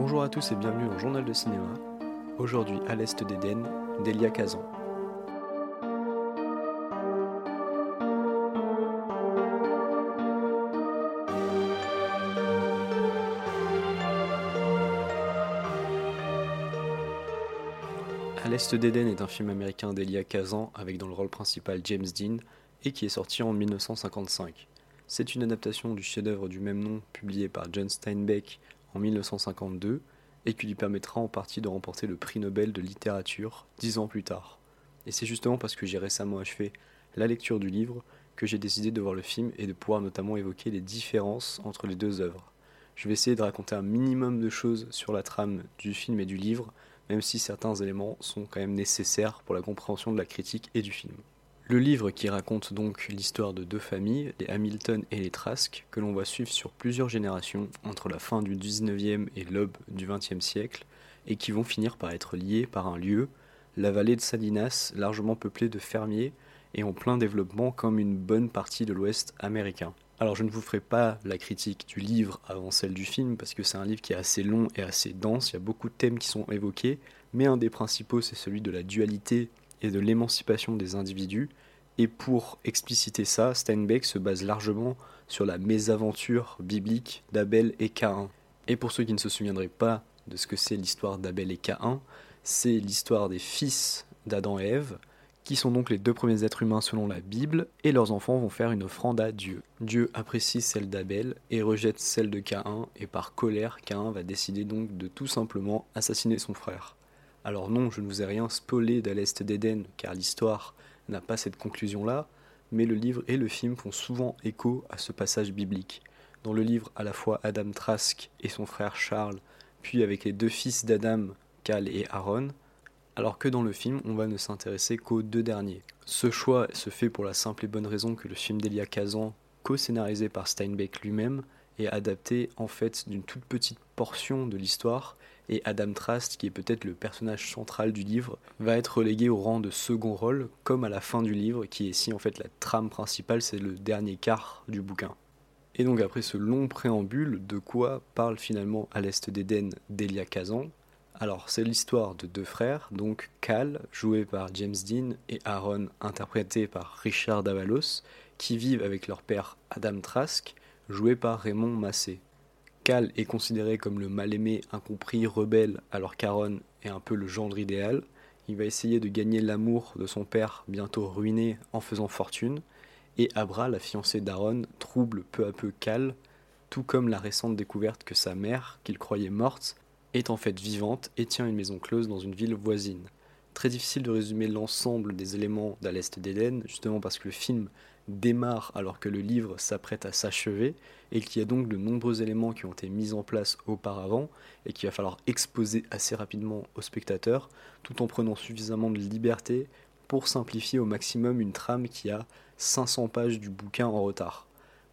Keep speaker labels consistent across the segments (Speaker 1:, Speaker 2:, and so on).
Speaker 1: Bonjour à tous et bienvenue au Journal de cinéma. Aujourd'hui à l'Est d'Éden, d'Elia Kazan. À l'Est d'Éden est un film américain d'Elia Kazan avec dans le rôle principal James Dean et qui est sorti en 1955. C'est une adaptation du chef-d'œuvre du même nom publié par John Steinbeck en 1952 et qui lui permettra en partie de remporter le prix Nobel de littérature dix ans plus tard. Et c'est justement parce que j'ai récemment achevé la lecture du livre que j'ai décidé de voir le film et de pouvoir notamment évoquer les différences entre les deux œuvres. Je vais essayer de raconter un minimum de choses sur la trame du film et du livre, même si certains éléments sont quand même nécessaires pour la compréhension de la critique et du film. Le livre qui raconte donc l'histoire de deux familles, les Hamilton et les Trask, que l'on va suivre sur plusieurs générations entre la fin du 19e et l'aube du 20e siècle, et qui vont finir par être liés par un lieu, la vallée de Salinas, largement peuplée de fermiers et en plein développement comme une bonne partie de l'Ouest américain. Alors je ne vous ferai pas la critique du livre avant celle du film parce que c'est un livre qui est assez long et assez dense, il y a beaucoup de thèmes qui sont évoqués, mais un des principaux c'est celui de la dualité et de l'émancipation des individus. Et pour expliciter ça, Steinbeck se base largement sur la mésaventure biblique d'Abel et Caïn. Et pour ceux qui ne se souviendraient pas de ce que c'est l'histoire d'Abel et Caïn, c'est l'histoire des fils d'Adam et Ève, qui sont donc les deux premiers êtres humains selon la Bible, et leurs enfants vont faire une offrande à Dieu. Dieu apprécie celle d'Abel et rejette celle de Caïn, et par colère, Caïn va décider donc de tout simplement assassiner son frère. Alors non, je ne vous ai rien spoilé d'À l'Est d'Éden, car l'histoire n'a pas cette conclusion-là, mais le livre et le film font souvent écho à ce passage biblique. Dans le livre, à la fois Adam Trask et son frère Charles, puis avec les deux fils d'Adam, Cal et Aaron, alors que dans le film, on va ne s'intéresser qu'aux deux derniers. Ce choix se fait pour la simple et bonne raison que le film d'Elia Kazan, co-scénarisé par Steinbeck lui-même, est adapté en fait d'une toute petite portion de l'histoire et Adam Trask, qui est peut-être le personnage central du livre, va être relégué au rang de second rôle, comme à la fin du livre, qui est ici en fait la trame principale, c'est le dernier quart du bouquin. Et donc après ce long préambule, de quoi parle finalement à l'Est d'Éden d'Elia Kazan? Alors c'est l'histoire de deux frères, donc Cal, joué par James Dean, et Aaron, interprété par Richard Davalos, qui vivent avec leur père Adam Trask, joué par Raymond Massé. Cal est considéré comme le mal-aimé, incompris, rebelle, alors qu'Aaron est un peu le gendre idéal. Il va essayer de gagner l'amour de son père, bientôt ruiné en faisant fortune. Et Abra, la fiancée d'Aaron, trouble peu à peu Cal, tout comme la récente découverte que sa mère, qu'il croyait morte, est en fait vivante et tient une maison close dans une ville voisine. Très difficile de résumer l'ensemble des éléments d'À l'Est d'Éden, justement parce que le film démarre alors que le livre s'apprête à s'achever et qu'il y a donc de nombreux éléments qui ont été mis en place auparavant et qu'il va falloir exposer assez rapidement aux spectateurs tout en prenant suffisamment de liberté pour simplifier au maximum une trame qui a 500 pages du bouquin en retard.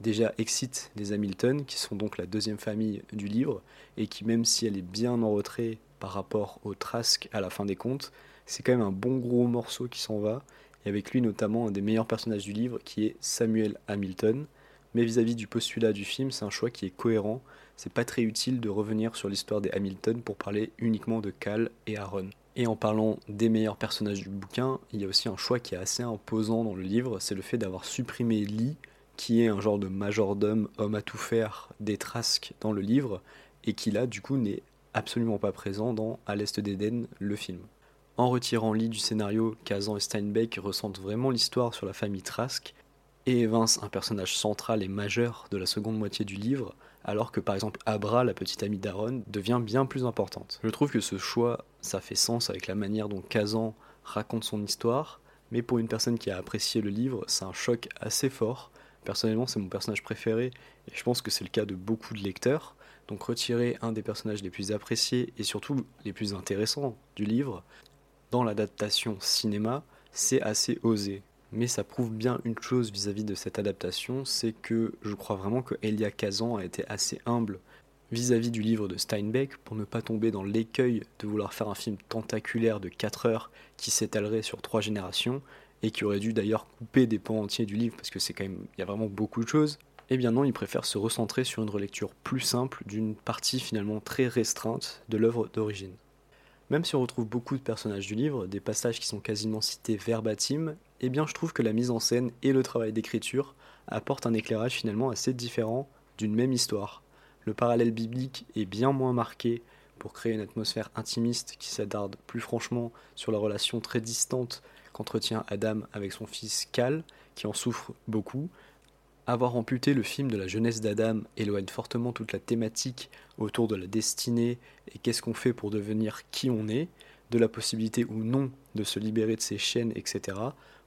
Speaker 1: Déjà excite les Hamilton, qui sont donc la deuxième famille du livre, et qui même si elle est bien en retrait par rapport au Trask à la fin des contes, c'est quand même un bon gros morceau qui s'en va, et avec lui notamment un des meilleurs personnages du livre qui est Samuel Hamilton. Mais vis-à-vis du postulat du film, c'est un choix qui est cohérent. C'est pas très utile de revenir sur l'histoire des Hamilton pour parler uniquement de Cal et Aaron. Et en parlant des meilleurs personnages du bouquin, il y a aussi un choix qui est assez imposant dans le livre, c'est le fait d'avoir supprimé Lee, qui est un genre de majordome, homme à tout faire, des Trask dans le livre, et qui là, du coup, n'est absolument pas présent dans À l'Est d'Éden, le film. En retirant Lee du scénario, Kazan et Steinbeck ressentent vraiment l'histoire sur la famille Trask et évincent un personnage central et majeur de la seconde moitié du livre, alors que par exemple Abra, la petite amie d'Aaron, devient bien plus importante. Je trouve que ce choix, ça fait sens avec la manière dont Kazan raconte son histoire, mais pour une personne qui a apprécié le livre, c'est un choc assez fort. Personnellement, c'est mon personnage préféré, et je pense que c'est le cas de beaucoup de lecteurs. Donc retirer un des personnages les plus appréciés et surtout les plus intéressants du livre, dans l'adaptation cinéma, c'est assez osé. Mais ça prouve bien une chose vis-à-vis de cette adaptation, c'est que je crois vraiment que Elia Kazan a été assez humble vis-à-vis du livre de Steinbeck pour ne pas tomber dans l'écueil de vouloir faire un film tentaculaire de 4 heures qui s'étalerait sur 3 générations et qui aurait dû d'ailleurs couper des pans entiers du livre parce que c'est quand même il y a vraiment beaucoup de choses Eh bien non, il préfère se recentrer sur une relecture plus simple d'une partie finalement très restreinte de l'œuvre d'origine. Même si on retrouve beaucoup de personnages du livre, des passages qui sont quasiment cités verbatim, eh bien je trouve que la mise en scène et le travail d'écriture apportent un éclairage finalement assez différent d'une même histoire. Le parallèle biblique est bien moins marqué pour créer une atmosphère intimiste qui s'attarde plus franchement sur la relation très distante qu'entretient Adam avec son fils Cal, qui en souffre beaucoup. Avoir amputé le film de la jeunesse d'Adam éloigne fortement toute la thématique autour de la destinée et qu'est-ce qu'on fait pour devenir qui on est, de la possibilité ou non de se libérer de ses chaînes, etc.,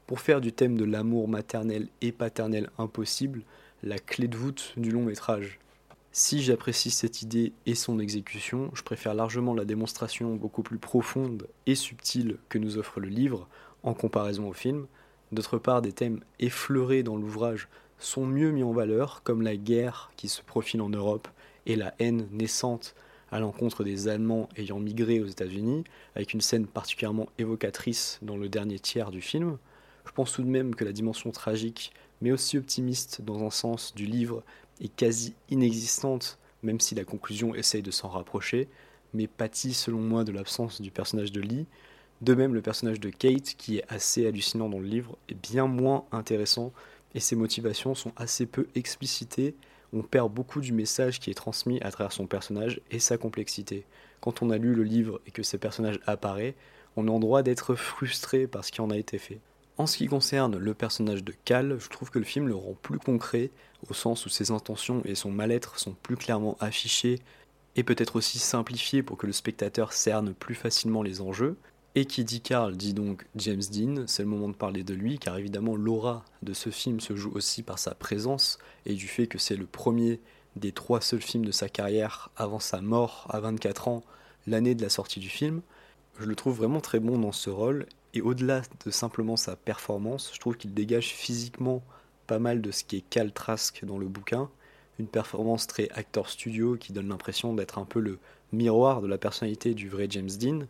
Speaker 1: pour faire du thème de l'amour maternel et paternel impossible la clé de voûte du long métrage. Si j'apprécie cette idée et son exécution, je préfère largement la démonstration beaucoup plus profonde et subtile que nous offre le livre en comparaison au film. D'autre part, des thèmes effleurés dans l'ouvrage sont mieux mis en valeur, comme la guerre qui se profile en Europe et la haine naissante à l'encontre des Allemands ayant migré aux États-Unis, avec une scène particulièrement évocatrice dans le dernier tiers du film. Je pense tout de même que la dimension tragique, mais aussi optimiste dans un sens du livre, est quasi inexistante, même si la conclusion essaye de s'en rapprocher, mais pâtit selon moi de l'absence du personnage de Lee. De même, le personnage de Kate, qui est assez hallucinant dans le livre, est bien moins intéressant et ses motivations sont assez peu explicitées. On perd beaucoup du message qui est transmis à travers son personnage et sa complexité. Quand on a lu le livre et que ces personnages apparaissent, on est en droit d'être frustré par ce qui en a été fait. En ce qui concerne le personnage de Cal, je trouve que le film le rend plus concret, au sens où ses intentions et son mal-être sont plus clairement affichés, et peut-être aussi simplifiés pour que le spectateur cerne plus facilement les enjeux. Et qui dit Carl dit donc James Dean, c'est le moment de parler de lui, car évidemment l'aura de ce film se joue aussi par sa présence, et du fait que c'est le premier des trois seuls films de sa carrière avant sa mort à 24 ans, l'année de la sortie du film. Je le trouve vraiment très bon dans ce rôle, et au-delà de simplement sa performance, je trouve qu'il dégage physiquement pas mal de ce qui est Cal Trask dans le bouquin. Une performance très acteur studio qui donne l'impression d'être un peu le miroir de la personnalité du vrai James Dean.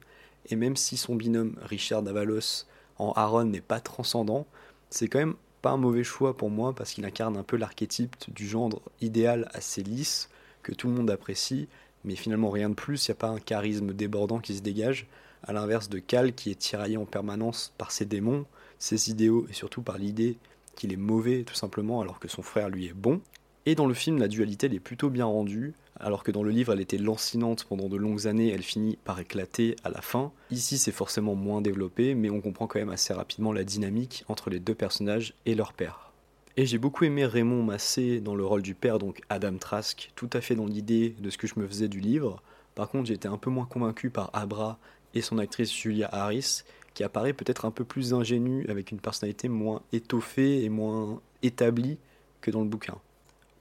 Speaker 1: Et même si son binôme Richard Davalos en Aaron n'est pas transcendant, c'est quand même pas un mauvais choix pour moi parce qu'il incarne un peu l'archétype du genre idéal assez lisse que tout le monde apprécie, mais finalement rien de plus, il n'y a pas un charisme débordant qui se dégage à l'inverse de Cal qui est tiraillé en permanence par ses démons, ses idéaux et surtout par l'idée qu'il est mauvais tout simplement alors que son frère lui est bon. Et dans le film, la dualité est plutôt bien rendue, alors que dans le livre elle était lancinante pendant de longues années, elle finit par éclater à la fin. Ici c'est forcément moins développé, mais on comprend quand même assez rapidement la dynamique entre les deux personnages et leur père. Et j'ai beaucoup aimé Raymond Massé dans le rôle du père, donc Adam Trask, tout à fait dans l'idée de ce que je me faisais du livre. Par contre, été un peu moins convaincu par Abra et son actrice Julia Harris, qui apparaît peut-être un peu plus ingénue, avec une personnalité moins étoffée et moins établie que dans le bouquin.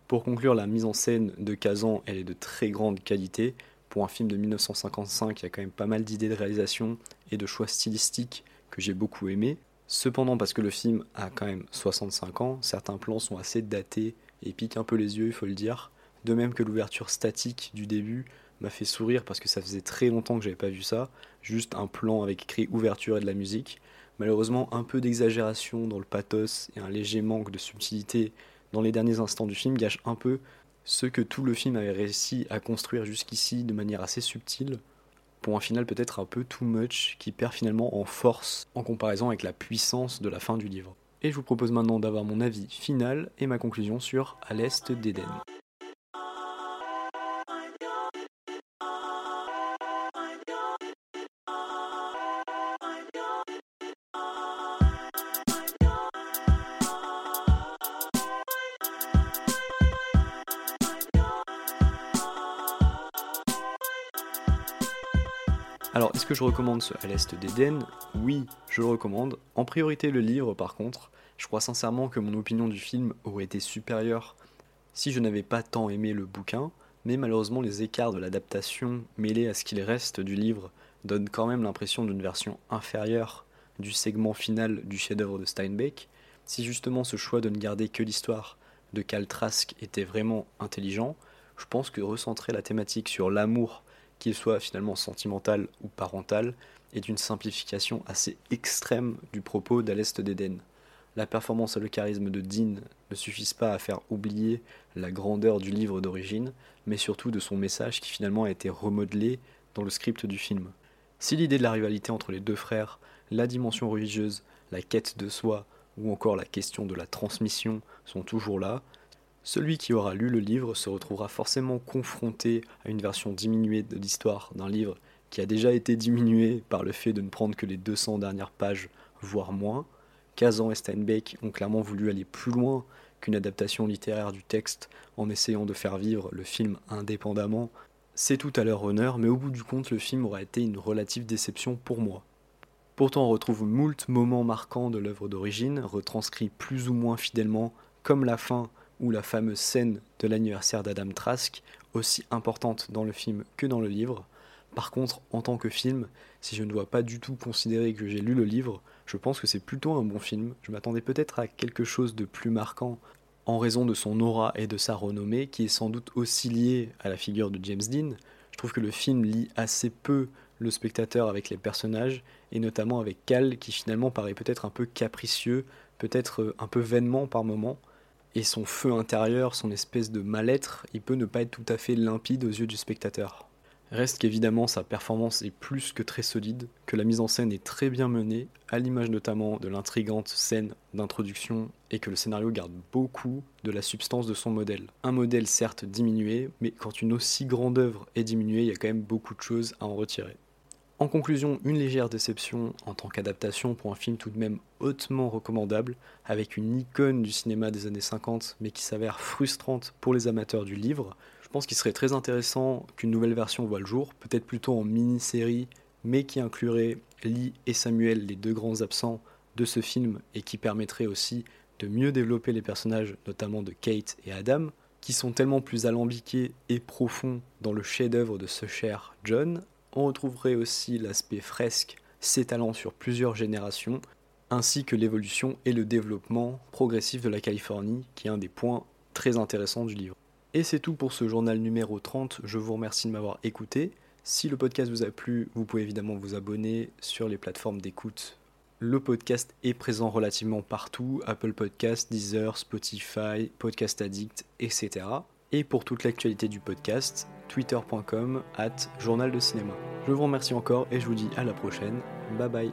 Speaker 1: Pour conclure, la mise en scène de Kazan, elle est de très grande qualité. Pour un film de 1955, il y a quand même pas mal d'idées de réalisation et de choix stylistiques que j'ai beaucoup aimé. Cependant, parce que le film a quand même 65 ans, certains plans sont assez datés et piquent un peu les yeux, il faut le dire. De même que l'ouverture statique du début m'a fait sourire parce que ça faisait très longtemps que j'avais pas vu ça. Juste un plan avec écrit ouverture et de la musique. Malheureusement, un peu d'exagération dans le pathos et un léger manque de subtilité dans les derniers instants du film gâche un peu ce que tout le film avait réussi à construire jusqu'ici de manière assez subtile, pour un final peut-être un peu too much qui perd finalement en force en comparaison avec la puissance de la fin du livre. Et je vous propose maintenant d'avoir mon avis final et ma conclusion sur À l'Est d'Éden. Alors, est-ce que je recommande ce À l'Est d'Éden? Oui, je le recommande. En priorité le livre, par contre. Je crois sincèrement que mon opinion du film aurait été supérieure si je n'avais pas tant aimé le bouquin, mais malheureusement les écarts de l'adaptation mêlés à ce qu'il reste du livre donnent quand même l'impression d'une version inférieure du segment final du chef-d'œuvre de Steinbeck. Si justement ce choix de ne garder que l'histoire de Cal Trask était vraiment intelligent, je pense que recentrer la thématique sur l'amour qu'il soit finalement sentimental ou parental, est une simplification assez extrême du propos d'À l'Est d'Éden. la performance et le charisme de Dean ne suffisent pas à faire oublier la grandeur du livre d'origine, mais surtout de son message qui finalement a été remodelé dans le script du film. Si l'idée de la rivalité entre les deux frères, la dimension religieuse, la quête de soi ou encore la question de la transmission sont toujours là, celui qui aura lu le livre se retrouvera forcément confronté à une version diminuée de l'histoire d'un livre qui a déjà été diminué par le fait de ne prendre que les 200 dernières pages, voire moins. Kazan et Steinbeck ont clairement voulu aller plus loin qu'une adaptation littéraire du texte en essayant de faire vivre le film indépendamment. C'est tout à leur honneur, mais au bout du compte, le film aura été une relative déception pour moi. Pourtant, on retrouve moult moments marquants de l'œuvre d'origine, retranscrits plus ou moins fidèlement, comme la fin ou la fameuse scène de l'anniversaire d'Adam Trask, aussi importante dans le film que dans le livre. Par contre, en tant que film, si je ne dois pas du tout considérer que j'ai lu le livre, je pense que c'est plutôt un bon film. Je m'attendais peut-être à quelque chose de plus marquant en raison de son aura et de sa renommée, qui est sans doute aussi liée à la figure de James Dean. Je trouve que le film lie assez peu le spectateur avec les personnages, et notamment avec Cal, qui finalement paraît peut-être un peu capricieux, peut-être un peu vainement par moments, et son feu intérieur, son espèce de mal-être, il peut ne pas être tout à fait limpide aux yeux du spectateur. Reste qu'évidemment sa performance est plus que très solide, que la mise en scène est très bien menée, à l'image notamment de l'intrigante scène d'introduction, et que le scénario garde beaucoup de la substance de son modèle. Un modèle certes diminué, mais quand une aussi grande œuvre est diminuée, il y a quand même beaucoup de choses à en retirer. En conclusion, une légère déception en tant qu'adaptation pour un film tout de même hautement recommandable, avec une icône du cinéma des années 50, mais qui s'avère frustrante pour les amateurs du livre. Je pense qu'il serait très intéressant qu'une nouvelle version voit le jour, peut-être plutôt en mini-série, mais qui inclurait Lee et Samuel, les deux grands absents de ce film, et qui permettrait aussi de mieux développer les personnages, notamment de Kate et Adam, qui sont tellement plus alambiqués et profonds dans le chef-d'œuvre de ce cher John, on retrouverait aussi l'aspect fresque s'étalant sur plusieurs générations, ainsi que l'évolution et le développement progressif de la Californie, qui est un des points très intéressants du livre. Et c'est tout pour ce journal numéro 30, je vous remercie de m'avoir écouté. Si le podcast vous a plu, vous pouvez évidemment vous abonner sur les plateformes d'écoute. Le podcast est présent relativement partout, Apple Podcast, Deezer, Spotify, Podcast Addict, etc. Et pour toute l'actualité du podcast, twitter.com at journal de cinéma. Je vous remercie encore et je vous dis à la prochaine. Bye bye.